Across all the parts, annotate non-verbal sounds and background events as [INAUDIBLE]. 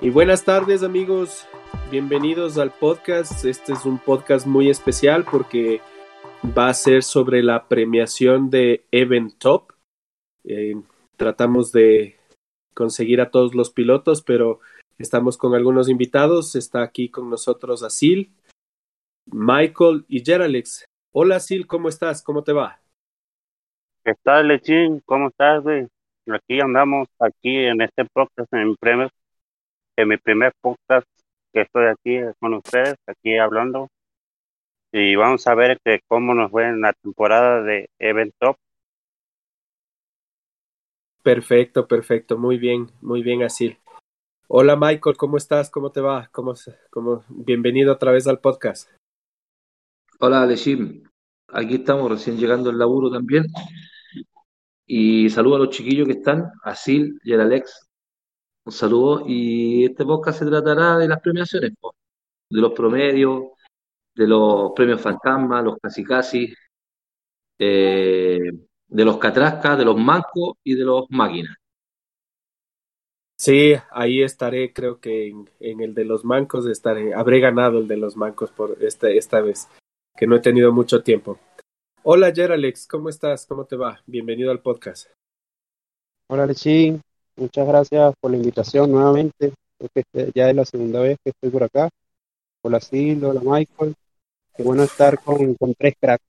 Y buenas tardes amigos, bienvenidos al podcast. Este es un podcast muy especial porque va a ser sobre la premiación de Event Top. Eh, tratamos de conseguir a todos los pilotos, pero estamos con algunos invitados. Está aquí con nosotros Asil, Michael y Geralex. Hola Asil, ¿cómo estás? ¿Cómo te va? ¿Qué tal, Lechín? ¿Cómo estás, güey? Aquí andamos, aquí en este podcast, en mi primer, en mi primer podcast que estoy aquí con ustedes, aquí hablando. Y vamos a ver que cómo nos fue en la temporada de Event Top. Perfecto, perfecto, muy bien, muy bien, Asil. Hola Michael, ¿cómo estás? ¿Cómo te va? ¿Cómo, cómo... Bienvenido otra vez al podcast. Hola Alexim, aquí estamos recién llegando al laburo también. Y saludo a los chiquillos que están, a Sil y al Alex. Un saludo. Y este podcast se tratará de las premiaciones, de los promedios, de los premios fantasma, los casi casi, eh, de los catrascas, de los mancos y de los máquinas. Sí, ahí estaré, creo que en, en, el de los mancos estaré, habré ganado el de los mancos por esta, esta vez, que no he tenido mucho tiempo. Hola Geralex, ¿cómo estás? ¿Cómo te va? Bienvenido al podcast. Hola Lechín, muchas gracias por la invitación nuevamente. Que ya es la segunda vez que estoy por acá. Hola Sil, hola Michael. Qué bueno estar con, con tres cracks.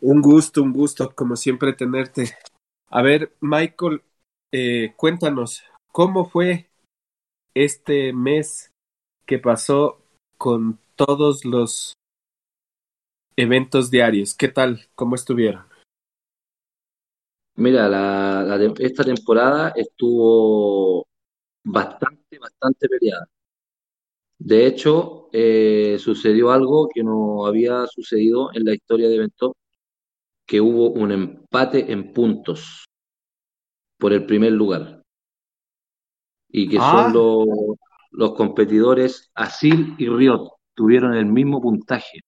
Un gusto, un gusto, como siempre, tenerte. A ver, Michael, eh, cuéntanos, ¿cómo fue este mes que pasó con todos los eventos diarios. ¿Qué tal? ¿Cómo estuvieron? Mira, la, la, esta temporada estuvo bastante, bastante peleada. De hecho, eh, sucedió algo que no había sucedido en la historia de Evento, que hubo un empate en puntos por el primer lugar. Y que ah. son los, los competidores Asil y Riot, tuvieron el mismo puntaje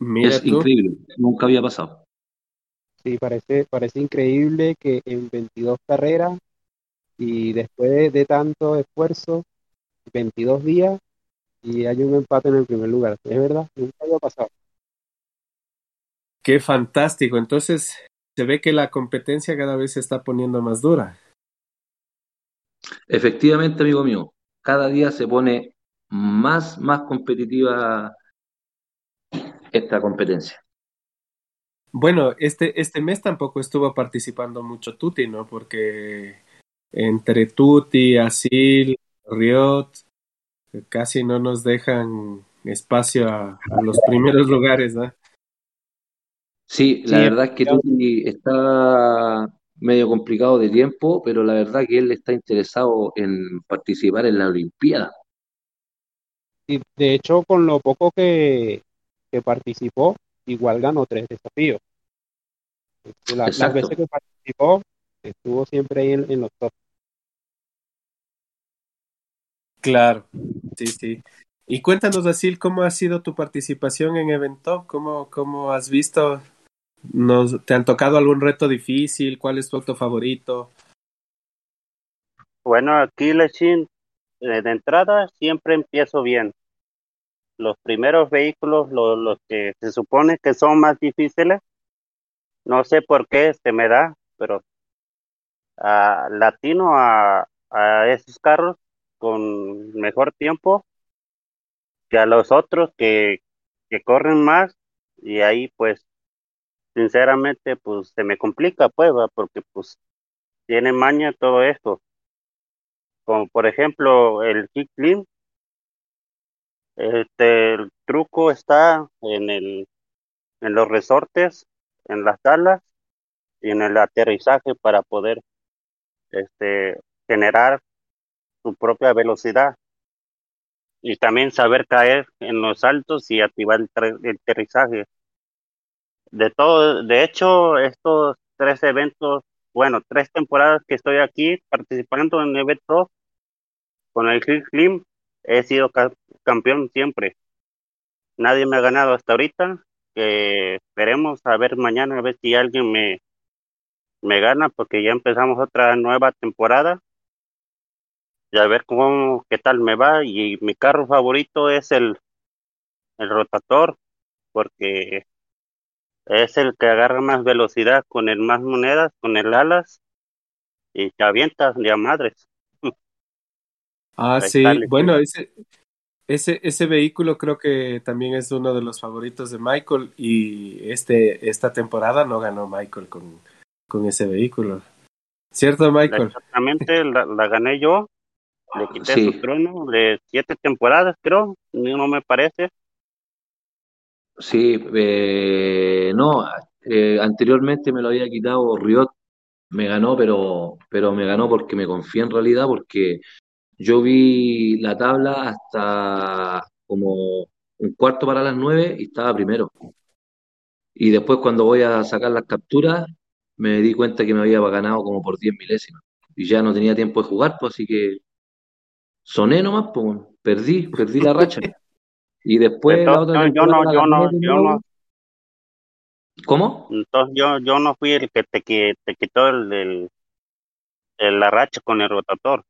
es increíble, nunca había pasado. Sí, parece, parece increíble que en 22 carreras y después de, tanto esfuerzo, 22 días y hay un empate en el primer lugar. Es verdad, nunca había pasado. Qué fantástico. Entonces, se ve que la competencia cada vez se está poniendo más dura. Efectivamente, amigo mío, cada día se pone más, más competitiva esta competencia. Bueno, este, este mes tampoco estuvo participando mucho Tuti, ¿no? Porque entre Tuti, Asil, Riot, casi no nos dejan espacio a, los primeros lugares, ¿no? Sí, la verdad es que Tuti está medio complicado de tiempo, pero la verdad que él está interesado en participar en la Olimpiada. Y de hecho, con lo poco que, que participó, igual ganó tres desafíos. Este, la, las veces que participó, estuvo siempre ahí en, los top. Claro, sí, sí. Y cuéntanos, Asil, ¿cómo ha sido tu participación en Evento? ¿Cómo, cómo has visto? Nos, ¿Te han tocado algún reto difícil? ¿Cuál es tu auto favorito? Bueno, aquí, Lechín, eh, de entrada siempre empiezo bien los primeros vehículos, los, que se supone que son más difíciles, no sé por qué se me da, pero a latino a, a esos carros con mejor tiempo que a los otros que, que corren más y ahí pues sinceramente pues se me complica pues porque pues tiene maña todo esto. Como por ejemplo el kick clean este, el truco está en el, en los resortes, en las alas y en el aterrizaje para poder, este, generar su propia velocidad y también saber caer en los altos y activar el, el aterrizaje. De todo, de hecho, estos tres eventos, bueno, tres temporadas que estoy aquí participando en eventos con el Click Slim, he sido campeón siempre. Nadie me ha ganado hasta ahorita que esperemos a ver mañana, a ver si alguien me, me gana, porque ya empezamos otra nueva temporada. Y a ver cómo, qué tal me va. Y mi carro favorito es el, el rotator, porque es el que agarra más velocidad con el más monedas, con el alas, y te avientas de madres. Ah, sí. Bueno, ese, ese, ese vehículo creo que también es uno de los favoritos de Michael y este, esta temporada no ganó Michael con, con ese vehículo. ¿Cierto, Michael? Exactamente, la, la gané yo. Le quité Sí. su trono de siete temporadas, creo. No me parece. Sí, eh, no, eh, anteriormente me lo había quitado Riot, me ganó, pero, pero me ganó porque me confié en realidad, porque yo vi la tabla hasta como un cuarto para las nueve y estaba primero. Y después cuando voy a sacar las capturas, me di cuenta que me había ganado como por 10 milésimas. Y ya no tenía tiempo de jugar, pues así que soné nomás, pues, perdí, perdí la racha. [LAUGHS] Y después la Entonces, otra yo, no, yo no, yo no, ¿Cómo? entonces yo, yo no fui el que te, qui- te quitó el, el- el- la racha con el rotator.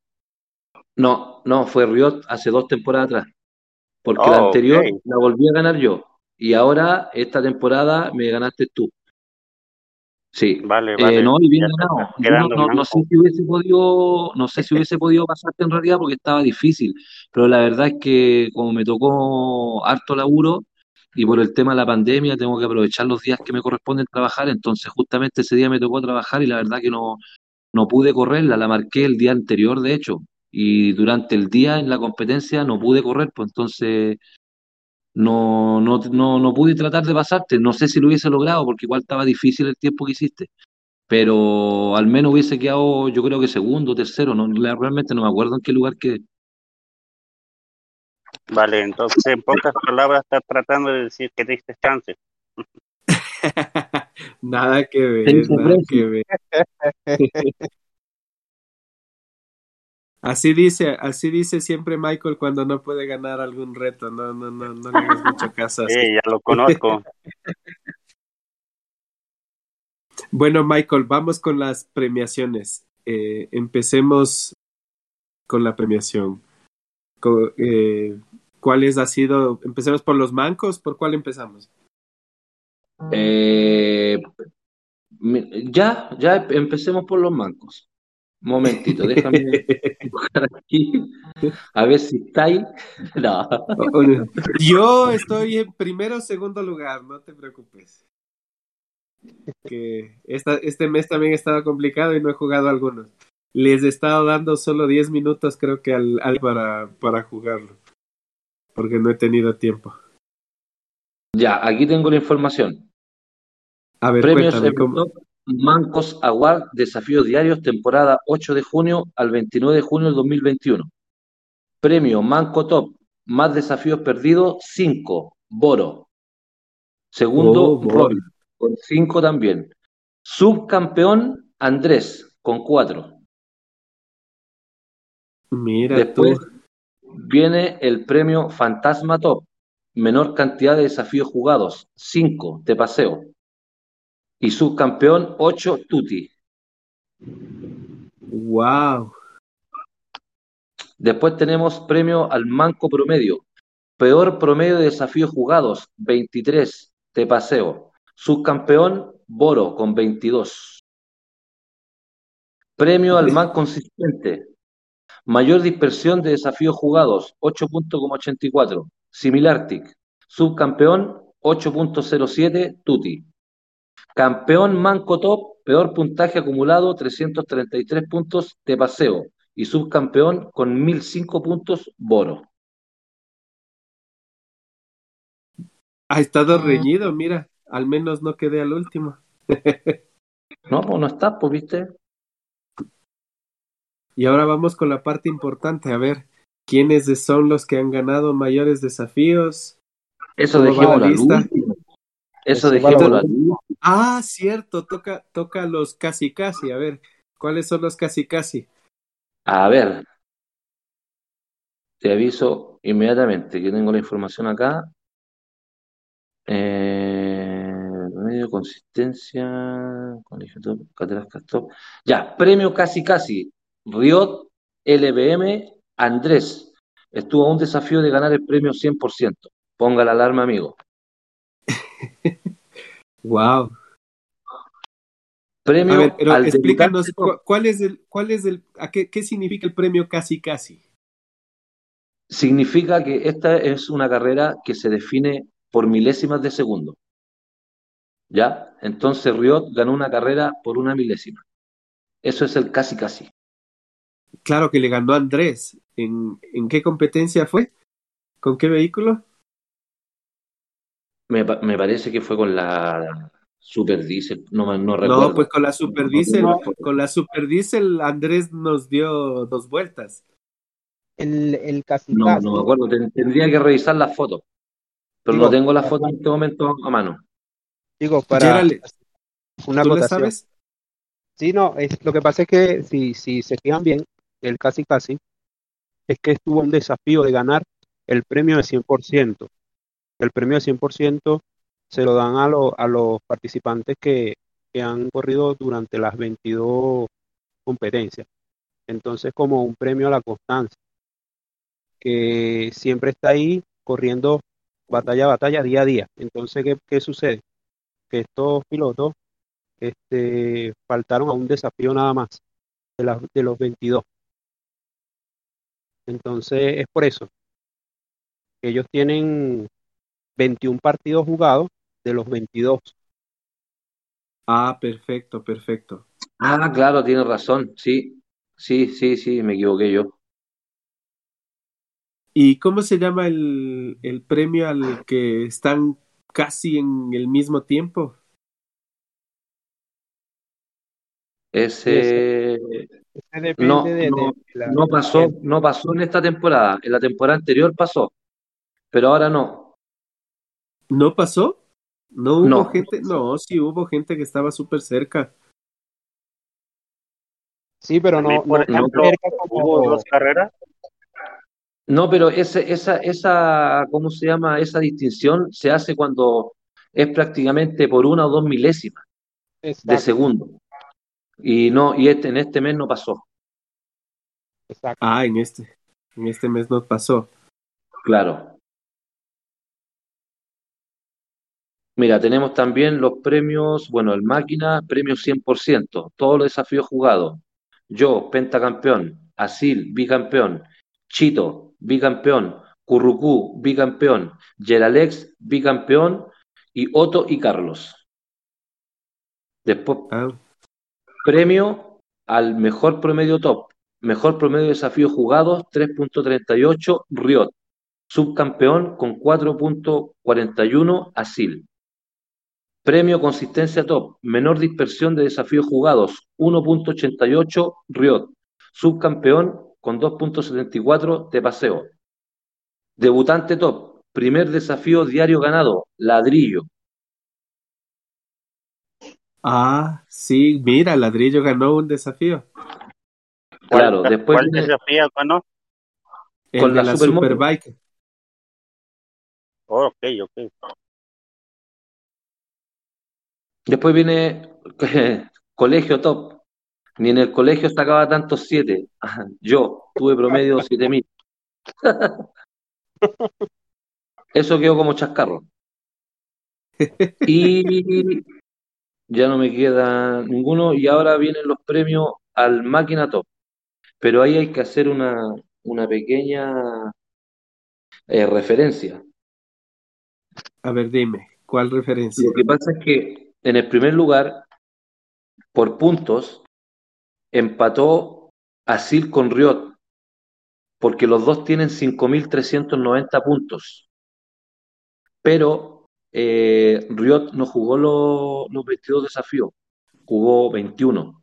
No, no, fue Riot hace dos temporadas atrás, porque la Oh, anterior la volví a ganar yo. Y ahora, esta temporada, me ganaste tú. Sí, Vale, Eh, vale. no, y bien ganado. no, quedando no, no sé si hubiese podido, no sé si [LAUGHS] hubiese podido pasarte en realidad porque estaba difícil, pero la verdad es que como me tocó harto laburo y por el tema de la pandemia tengo que aprovechar los días que me corresponden trabajar, entonces justamente ese día me tocó trabajar y la verdad que no, no pude correrla, la marqué el día anterior de hecho, y durante el día en la competencia no pude correr, pues entonces no, no, no, no pude tratar de pasarte, no sé si lo hubiese logrado porque igual estaba difícil el tiempo que hiciste pero al menos hubiese quedado, yo creo que segundo, tercero, no, realmente no me acuerdo en qué lugar quedé. Vale, entonces en pocas palabras estás tratando de decir que diste chance. [LAUGHS] Nada que ver, nada que ver. [LAUGHS] Así dice, así dice siempre Michael cuando no puede ganar algún reto. No, no, no, no le hagas mucho caso. así. Sí, ya lo conozco. [LAUGHS] Bueno, Michael, vamos con las premiaciones. Eh, empecemos con la premiación. Eh, ¿Cuáles ha sido? Empecemos por los mancos. ¿Por cuál empezamos? Eh, ya, ya empecemos por los mancos. Un momentito, déjame [LAUGHS] aquí, a ver si está ahí. [LAUGHS] No. Yo estoy en primero o segundo lugar, no te preocupes. Que esta, este mes también ha estado complicado y no he jugado algunos. Les he estado dando solo 10 minutos creo que al, al para, para jugarlo. Porque no he tenido tiempo. Ya, aquí tengo la información. A ver, Premios cuéntame Mancos Award, desafíos diarios, temporada 8 de junio al 29 de junio del 2021. Premio Manco Top, más desafíos perdidos, 5, Boro. Segundo, Oh. Robin, con 5 también. Subcampeón, Andrés, con 4. Mira Después tú. viene el premio Fantasma Top, menor cantidad de desafíos jugados, 5, de paseo. Y subcampeón, 8, Tuti. Wow. Después tenemos premio al Manco Promedio. Peor promedio de desafíos jugados, 23 de paseo. Subcampeón, Boro, con 22. Premio al más consistente. Mayor dispersión de desafíos jugados, 8.84. Similartic. Subcampeón, 8.07. Tuti. Campeón Manco Top, peor puntaje acumulado, 333 puntos de paseo. Y subcampeón con 1005 puntos, Boro. Ha estado reñido, mira. Al menos no quedé al último. [LAUGHS] No, pues no está, pues viste. Y ahora vamos con la parte importante. A ver, ¿quiénes son los que han ganado mayores desafíos? Eso ¿Cómo va dejémoslo la último. Eso dejémoslo la al último. Ah, cierto, toca, toca los casi casi. A ver, ¿cuáles son los casi casi? A ver, te aviso inmediatamente que tengo la información acá. Eh, premio, consistencia, colegio top, Catrascas top. Ya, premio casi casi. Riot, LBM, Andrés. Estuvo a un desafío de ganar el premio 100%. Ponga la alarma, amigo. [LAUGHS] Wow. Premio A ver, pero al explícanos cuál es el, cuál es el, a qué, qué significa el premio casi casi. significa que esta es una carrera que se define por milésimas de segundo. ¿Ya? Entonces Riot ganó una carrera por una milésima. Eso es el casi casi. Claro que le ganó a Andrés. ¿En, en qué competencia fue? ¿Con qué vehículo? Me, pa- me parece que fue con la Super Diesel, no, no recuerdo. No, pues con la Super Diesel, foto. con la Super Diesel Andrés nos dio dos vueltas. El, el casi No, no me acuerdo, ten- tendría que revisar las fotos, pero Digo, no tengo las fotos en este momento a mano. digo, para una ¿Tú le sabes? Sí, no, es, lo que pasa es que si, si se fijan bien, el casi casi es que estuvo un desafío de ganar el premio de 100%. El premio de 100% se lo dan a, lo- a los participantes que, que han corrido durante las 22 competencias. Entonces, como un premio a la constancia, que siempre está ahí corriendo batalla a batalla, día a día. Entonces, ¿qué, qué sucede? Que estos pilotos este, faltaron a un desafío nada más de, las- de los 22. Entonces es por eso ellos tienen 21 partidos jugados de los 22. Ah, perfecto, perfecto. Ah, claro, tiene razón, sí, sí, sí, sí, me equivoqué yo. ¿Y cómo se llama el, el premio al que están casi en el mismo tiempo? Ese Ese depende no, de, de- no, de la- no pasó, no pasó en esta temporada. En la temporada anterior pasó, pero ahora no. ¿No pasó? ¿No hubo No. gente? No, sí hubo gente que estaba súper cerca. Sí, pero no, por no tan ejemplo, cerca Hubo como dos carreras. No, pero ese, esa, esa, ¿cómo se llama? Esa distinción se hace cuando es prácticamente por una o dos milésimas de segundo. Y no, y este, en este mes no pasó. exacto. Ah, en este, en este mes nos pasó. Claro. Mira, tenemos también los premios, bueno, el máquina, premio 100%, todos los desafíos jugados. Yo, pentacampeón, Asil, bicampeón, Chito, bicampeón, Currucú, bicampeón, Geralex, bicampeón, y Otto y Carlos. Después, Ah, premio al mejor promedio top, mejor promedio de desafíos jugados, 3.38, Riot. Subcampeón con 4.41, Asil. Premio Consistencia Top, menor dispersión de desafíos jugados, 1.88, Riot. Subcampeón con 2.74, Te Paseo. Debutante Top, primer desafío diario ganado, Ladrillo. ah, sí, mira, Ladrillo ganó un desafío. Claro, ¿Cuál, después cuál desafío ganó? El Con de la la. Superbike. Oh, ok, ok. Después viene [LAUGHS] Colegio Top. Ni en el colegio sacaba tantos siete. [LAUGHS] Yo tuve promedio 7000. [LAUGHS] Eso quedó como chascarro. Y ya no me queda ninguno. Y ahora vienen los premios al Máquina Top. Pero ahí hay que hacer una, una pequeña eh, referencia. A ver, dime, ¿cuál referencia? Lo que pasa es que en el primer lugar, por puntos, empató Asil con Riot, porque los dos tienen 5.390 puntos. Pero eh, Riot no jugó lo- los 22 desafíos, jugó 21.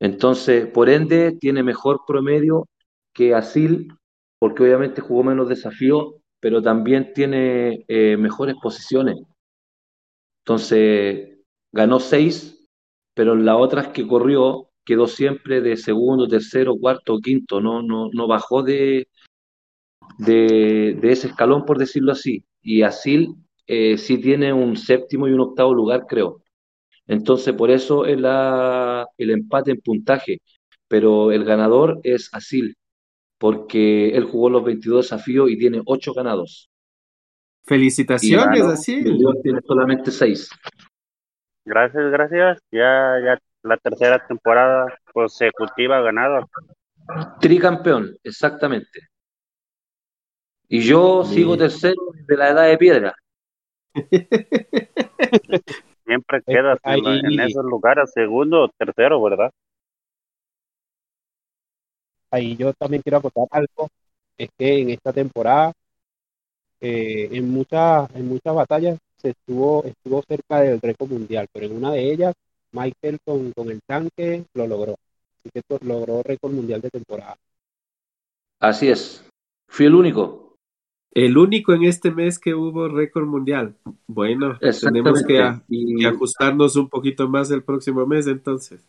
Entonces, por ende, tiene mejor promedio que Asil, porque obviamente jugó menos desafíos, pero también tiene eh, mejores posiciones. Entonces, ganó 6, pero en las otras que corrió quedó siempre de segundo, tercero, cuarto, quinto, no, no, no bajó de, de, ese escalón, por decirlo así. Y Asil eh, sí tiene un séptimo y un octavo lugar, creo. Entonces, por eso es la, el empate en puntaje. Pero el ganador es Asil, porque él jugó los 22 desafíos y tiene 8 ganados. Y Felicitaciones, ganó, así. el León tiene solamente 6. Gracias, gracias. Ya, ya la tercera temporada consecutiva ganada. Tricampeón, exactamente. Y yo sigo tercero de la edad de piedra. [LAUGHS] Siempre quedas en, en esos lugares, segundo o tercero, ¿verdad? ahí yo también quiero acotar algo, es que en esta temporada, eh, en muchas, en muchas batallas se estuvo, estuvo cerca del récord mundial, pero en una de ellas, Michael con, con el tanque lo logró. Así que to- logró récord mundial de temporada. Así es. Fui el único. El único en este mes que hubo récord mundial. Bueno, tenemos que, a- Y- que ajustarnos un poquito más el próximo mes entonces.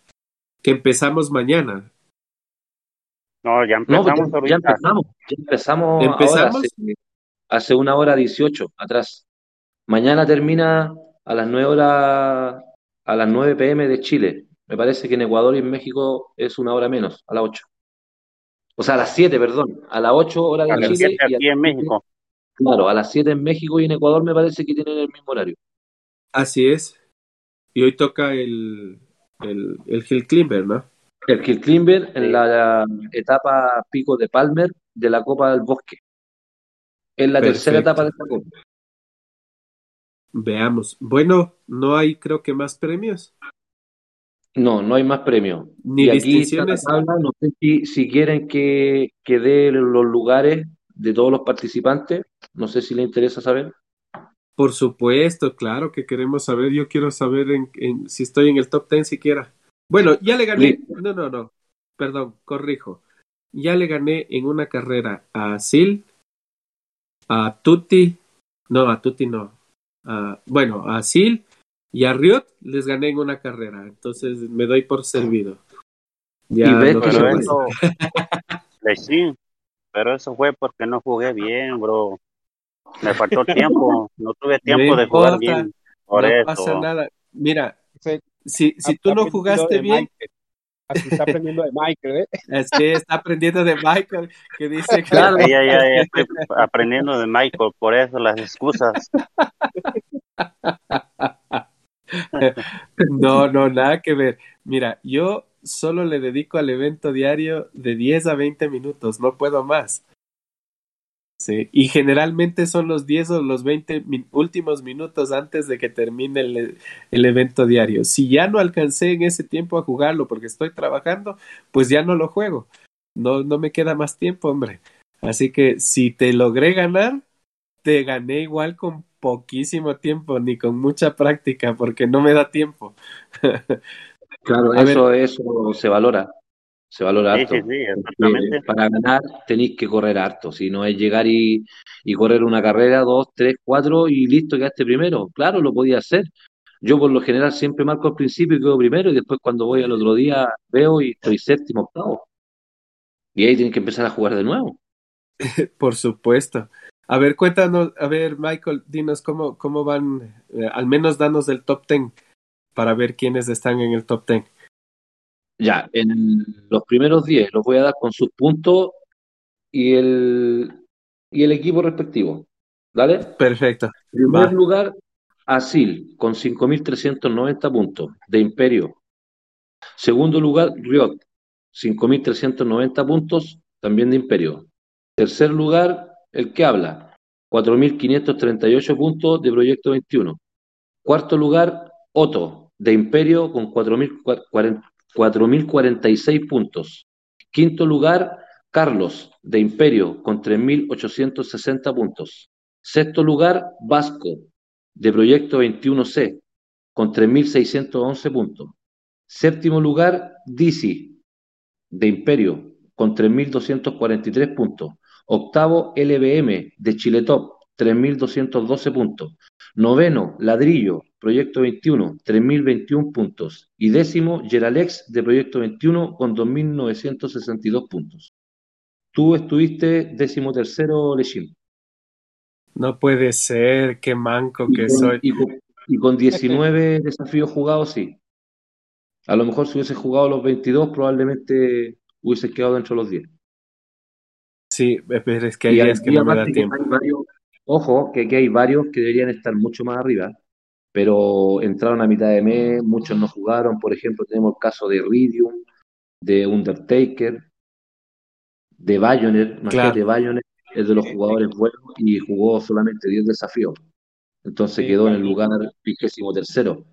Que empezamos mañana. No, ya No, pues empezamos ya, ahorita. ya empezamos. Ya empezamos, ¿Empezamos? ahora, hace, hace una hora 18 atrás. Mañana termina a las 9 horas, a las 9 pm de Chile. Me parece que en Ecuador y en México es una hora menos, a las 8. O sea, a las 7, perdón. A las 8 horas de A las Chile siete y a aquí las en 7, México. claro, a las 7 en México y en Ecuador me parece que tienen el mismo horario. Así es. Y hoy toca el, el, el Hill Climber, ¿no? El Kill Klimber en la etapa pico de Palmer de la Copa del Bosque. Es la tercera etapa de esta Copa. Veamos. Bueno, no hay creo que más premios. No, no hay más premios. Ni y aquí distinciones. tabla, no sé si, si quieren que, que dé los lugares de todos los participantes, no sé si les interesa saber. Por supuesto, claro que queremos saber. Yo quiero saber en, en- si estoy en el top 10 siquiera. Bueno, ya le gané. No, no, no. Perdón, corrijo. Ya le gané en una carrera a Sil, a Tutti. No, a Tutti no. A- bueno, a Sil y a Riot les gané en una carrera. Entonces me doy por servido. Ya Y ves no Pero eso, [LAUGHS] sí, pero eso fue porque no jugué bien, bro. Me faltó tiempo, no tuve tiempo de jugar bien. Por no eso. pasa nada. Mira, si, si tú no jugaste bien, Michael. Así está aprendiendo de Michael, ¿eh? es que está aprendiendo de Michael, que dice que Claro. Ya, ya, ya estoy aprendiendo de Michael, por eso las excusas. [LAUGHS] No, no, nada que ver. Mira, yo solo le dedico al evento diario de 10 a 20 minutos, no puedo más. Sí, y generalmente son los 10 o los 20 min- últimos minutos antes de que termine el, el evento diario. Si ya no alcancé en ese tiempo a jugarlo porque estoy trabajando, pues ya no lo juego. No, no me queda más tiempo, hombre. Así que si te logré ganar, te gané igual con poquísimo tiempo, ni con mucha práctica, porque no me da tiempo. [LAUGHS] Claro, A eso, eso se valora, se valora Sí, harto. sí, sí, Porque exactamente. para ganar tenéis que correr harto, si no es llegar y, y correr una carrera, dos, tres, cuatro y listo, quedaste primero. Claro, lo podía hacer. Yo por lo general siempre marco al principio y quedo primero y después cuando voy al otro día veo y estoy séptimo, octavo. Y ahí tienen que empezar a jugar de nuevo. [LAUGHS] Por supuesto. A ver, cuéntanos, a ver, Michael, dinos cómo, cómo van, eh, al menos danos del top 10 para ver quiénes están en el top 10. Ya, en los primeros 10 los voy a dar con sus puntos y el, y el equipo respectivo. ¿Vale? Perfecto. Primer Va. lugar, Asil, con 5.390 puntos, de Imperio. Segundo lugar, Riot, 5.390 puntos, también de Imperio. Tercer lugar, el que habla, 4.538 puntos de Proyecto 21. Cuarto lugar, Otto, de Imperio, con 4.040 4.046 puntos. Quinto lugar, Carlos, de Imperio, con 3.860 puntos. Sexto lugar, Vasco, de Proyecto 21C, con 3.611 puntos. Séptimo lugar, Dizzy, de Imperio, con 3.243 puntos. Octavo, LBM, de Chiletop, 3.212 puntos. Noveno, Ladrillo, Proyecto 21, 3.021 puntos. Y décimo, Geralex, de Proyecto 21, con 2.962 puntos. Tú estuviste décimo tercero, Lechín. No puede ser, qué manco Y que con, soy. y con- y con 19 desafíos jugados, sí. A lo mejor si hubiese jugado los 22, probablemente hubiese quedado dentro de los 10. Sí, pero es que hay- días que no me da tiempo. hay varios, ojo, que aquí hay varios que deberían estar mucho más arriba, pero entraron a mitad de mes, muchos no jugaron. Por ejemplo, tenemos el caso de Iridium, de Undertaker, de Bayonet. Claro, Imagínate, Bayonet es de los jugadores buenos y jugó solamente 10 desafíos. Entonces quedó en el lugar vigésimo tercero.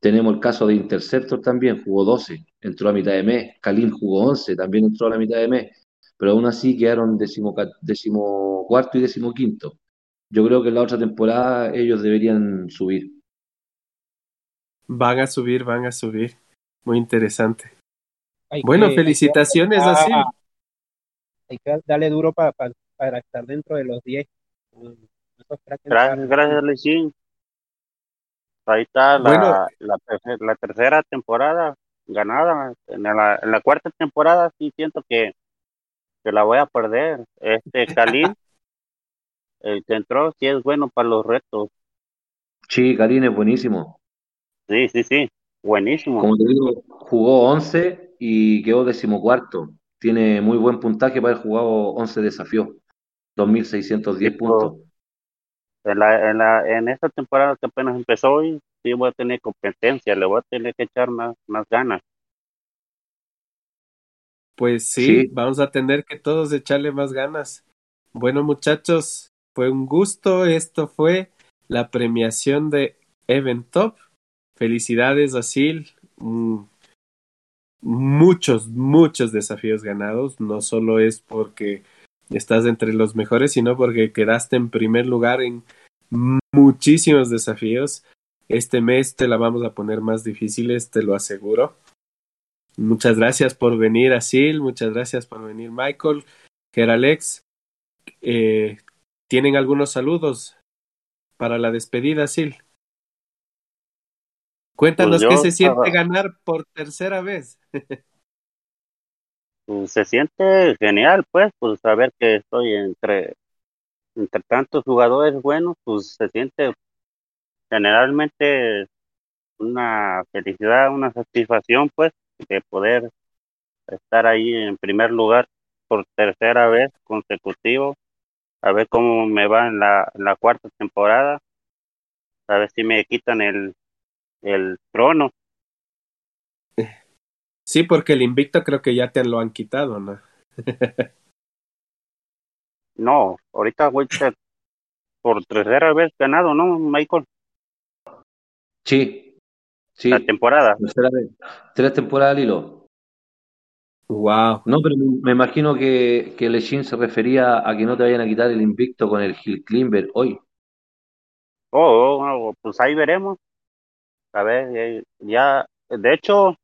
Tenemos el caso de Interceptor también, jugó 12, entró a mitad de mes. Kalin jugó 11, también entró a la mitad de mes. Pero aún así quedaron décimo, décimo cuarto y décimo quinto. Yo creo que en la otra temporada ellos deberían subir. van a subir, van a subir. Muy interesante. hay Bueno, que, hay que felicitaciones, ah, hay que darle duro pa- pa- para estar dentro de los 10. Mm, Esos cracks Gracias, gracias, Luisín. Ahí está Bueno, la, la, terce- la tercera temporada ganada. En la, en la cuarta temporada sí siento que, que la voy a perder. Este Kalin, [LAUGHS] el que entró, sí es bueno para los retos. Sí, Kalin es buenísimo. Sí, sí, sí. Buenísimo. Como te digo, jugó 11 y quedó decimocuarto. Tiene muy buen puntaje para haber jugado 11 desafíos. 2.610 puntos. En la, en la, en esta temporada que apenas empezó hoy, sí voy a tener competencia, le voy a tener que echar más, más ganas. Pues sí, Sí, vamos a tener que todos echarle más ganas. Bueno, muchachos, fue un gusto. Esto fue la premiación de Event Top. Felicidades, Asil. Mm, muchos, muchos desafíos ganados. No solo es porque estás entre los mejores, sino porque quedaste en primer lugar en muchísimos desafíos. Este mes te la vamos a poner más difíciles, te lo aseguro. Muchas gracias por venir, Asil. Muchas gracias por venir, Michael. Geralex, eh, ¿tienen algunos saludos para la despedida, Asil? Cuéntanos Pues qué se siente ganar por tercera vez. pues, se siente genial, pues, pues saber que estoy entre, entre tantos jugadores buenos, pues se siente generalmente una felicidad, una satisfacción, pues, de poder estar ahí en primer lugar por tercera vez consecutivo, a ver cómo me va en la, en la cuarta temporada, a ver si me quitan el, el trono. Sí, porque el invicto creo que ya te lo han quitado, ¿no? [LAUGHS] No, ahorita voy a- por tercera vez ganado, ¿no, Michael? sí, La sí. temporada. Tercera vez. Tres temporadas al hilo. Wow. No, pero me me imagino que, que Lechín se refería a que no te vayan a quitar el invicto con el Gil Klimber hoy. Oh, oh, oh, pues ahí veremos. A ver, eh, ya, de hecho,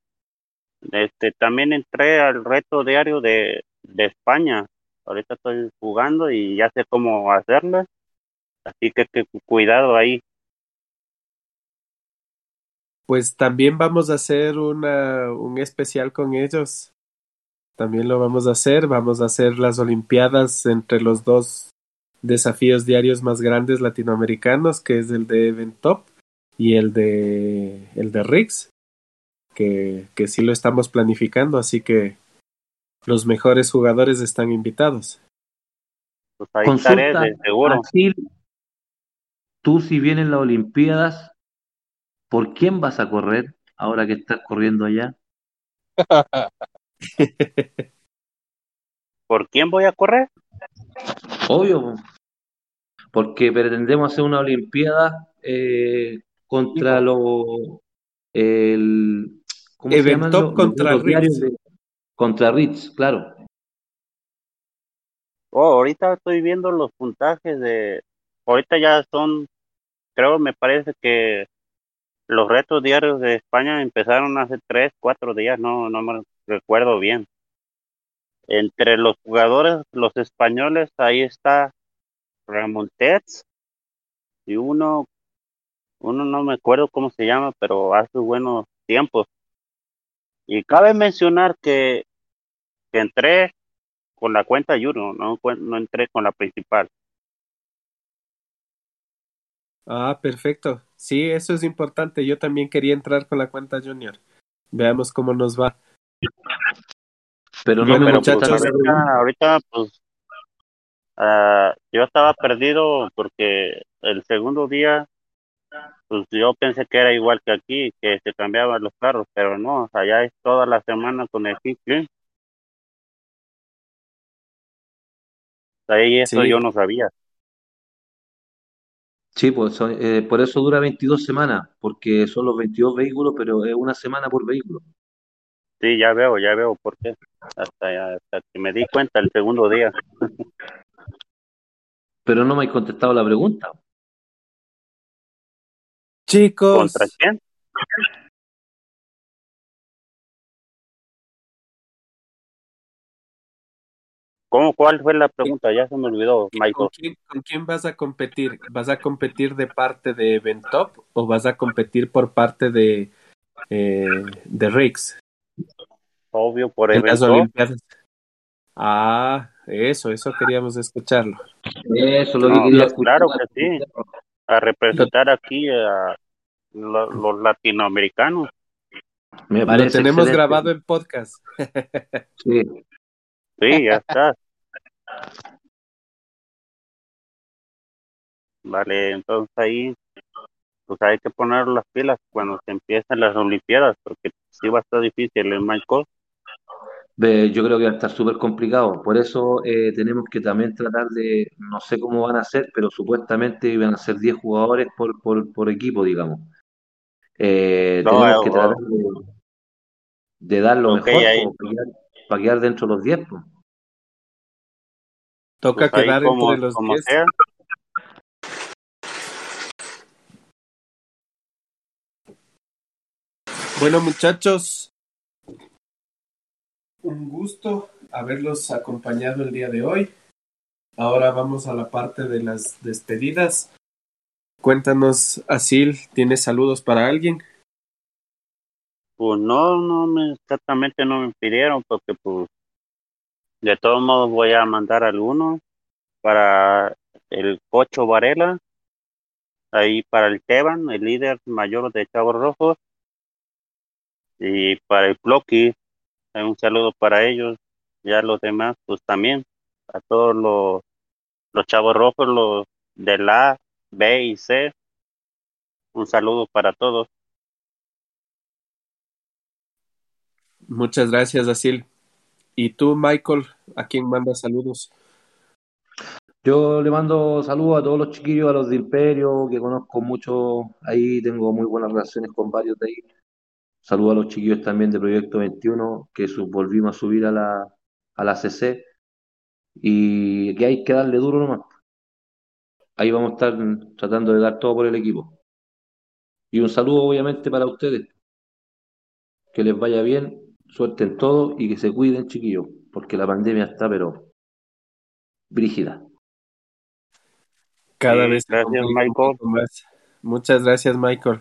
este, también entré al reto diario de, de España. Ahorita estoy jugando y ya sé cómo hacerlo, así que, que cuidado ahí. Pues también vamos a hacer una, un especial con ellos. También lo vamos a hacer. Vamos a hacer las Olimpiadas entre los dos desafíos diarios más grandes latinoamericanos, que es el de Event Top y el de el de Riggs, que, que sí lo estamos planificando, así que los mejores jugadores están invitados. Pues ahí estaré de seguro. a Gil, tú si vienen las Olimpiadas, ¿por quién vas a correr ahora que estás corriendo allá? [LAUGHS] ¿Por quién voy a correr? Obvio, porque pretendemos hacer una Olimpiada eh, contra los el ¿cómo se llaman los, los contra Riggs. de contra Ritz, claro. Oh, ahorita estoy viendo los puntajes de, ahorita ya son, creo, me parece que los retos diarios de España empezaron hace tres, cuatro días, no, no me recuerdo bien. Entre los jugadores, los españoles, ahí está Ramón y uno, uno no me acuerdo cómo se llama, pero hace buenos tiempos. Y cabe mencionar que, entré con la cuenta Juno, no, no entré con la principal. Ah, perfecto. Sí, eso es importante. Yo también quería entrar con la cuenta junior. Veamos cómo nos va. Pero no Bueno, me Pero pues muchachos, ahorita, ahorita pues ah, yo estaba perdido porque el segundo día pues yo pensé que era igual que aquí, que se cambiaban los carros, pero no, allá es toda la semana con el King Clean. Ahí eso Sí, yo no sabía. Sí, pues son- eh, por eso dura 22 semanas, porque son los 22 vehículos, pero es una semana por vehículo. Sí, ya veo, ya veo por qué. Hasta, ya- hasta que me di cuenta el segundo día. Pero no me has contestado la pregunta. ¿Contra chicos, quién? ¿Cómo, cuál fue la pregunta? Ya se me olvidó, ¿con Michael. quién, con quién vas a competir? ¿Vas a competir de parte de Eventop o vas a competir por parte de, eh, de Riggs Obvio, por en las evento. Olimpiadas? Ah, eso, eso queríamos escucharlo. Eso es lo No, escuchar. claro que sí. A representar aquí a lo- los latinoamericanos. Me lo tenemos excelente. grabado en podcast. [LAUGHS] Sí. Sí, ya está. Vale, entonces ahí pues hay que poner las pilas cuando se empiezan las Olimpiadas, porque sí va a estar difícil el Michael. Ve, Yo creo que va a estar súper complicado. Por eso eh, tenemos que también tratar de, no sé cómo van a ser, pero supuestamente iban a ser 10 jugadores por, por, por equipo, digamos. Eh, No, tenemos eh, que tratar de, de dar lo mejor ahí, para quedar, para quedar dentro de los 10. po. Toca pues quedar como, entre los como 10. sea. Bueno, muchachos, un gusto haberlos acompañado el día de hoy. Ahora vamos a la parte de las despedidas. Cuéntanos, Asil, ¿tienes saludos para alguien? Pues no, no me, exactamente no me pidieron, porque pues de todos modos voy a mandar algunos para el Cocho Varela, ahí para el Teban, el líder mayor de Chavos Rojos, y para el Ploqui, un saludo para ellos, ya los demás, pues también, a todos los, los Chavos Rojos, los de la B y C, un saludo para todos. Muchas gracias, Asil. ¿Y tú, Michael, a quién mandas saludos? Yo le mando saludos a todos los chiquillos, a los de Imperio, que conozco mucho ahí, tengo muy buenas relaciones con varios de ahí. Saludos a los chiquillos también de Proyecto 21, que volvimos a subir a la, a la CC y que hay que darle duro nomás. Ahí vamos a estar tratando de dar todo por el equipo. Y un saludo obviamente para ustedes, que les vaya bien, suerte en todo y que se cuiden, chiquillos, porque la pandemia está pero brígida. Cada vez gracias, Michael. más. Muchas gracias, Michael.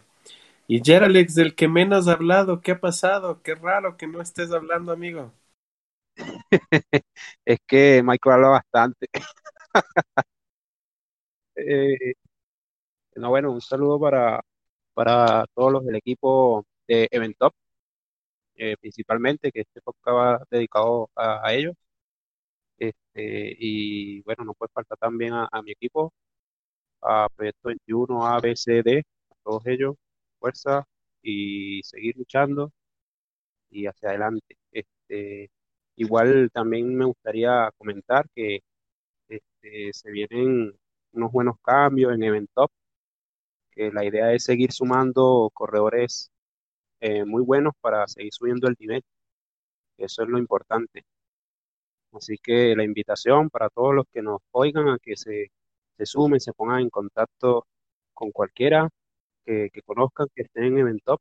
Y Geralex, del que menos ha hablado, ¿qué ha pasado? Qué raro que no estés hablando, amigo. [LAUGHS] Es que Michael habla bastante. [LAUGHS] Eh, no, bueno, un saludo para, para todos los del equipo de Eventop, eh, principalmente, que este podcast va dedicado a, ellos. Este, y bueno, no puede faltar también a, a mi equipo, a Proyecto 21, A, B, C, D, a todos ellos, fuerza y seguir luchando y hacia adelante. Este, igual también me gustaría comentar que este, se vienen unos buenos cambios en Eventop, que la idea es seguir sumando corredores eh, muy buenos para seguir subiendo el nivel. Eso es lo importante. Así que la invitación para todos los que nos oigan a que se, se sumen, se pongan en contacto con cualquiera que, conozcan que estén en Eventop,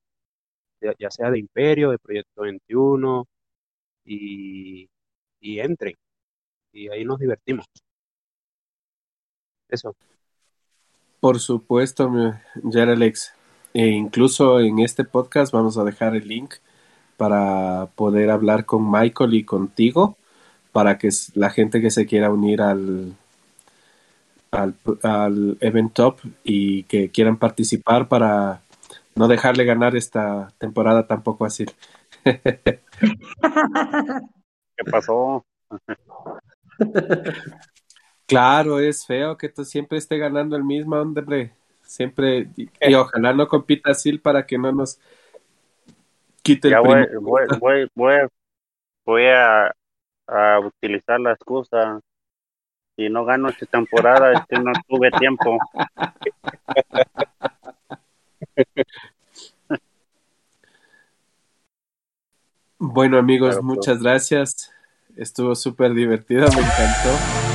ya, sea de Imperio, de Proyecto 21, y, y entren. Y ahí nos divertimos. Eso. Por supuesto, mi- Geralex. E incluso en este podcast vamos a dejar el link para poder hablar con Michael y contigo, para que la gente que se quiera unir al, al, al Event Top y que quieran participar para no dejarle ganar esta temporada tampoco así. ¿Qué pasó? [LAUGHS] Claro, es feo que tú siempre esté ganando el mismo, hombre. Siempre, y, y ojalá no compita así para que no nos quite el Ya voy, primo. voy, voy, voy, voy a, a utilizar la excusa. Si no gano esta temporada es que no tuve tiempo. [LAUGHS] Bueno, amigos, Claro, muchas gracias. Estuvo súper divertido, me encantó.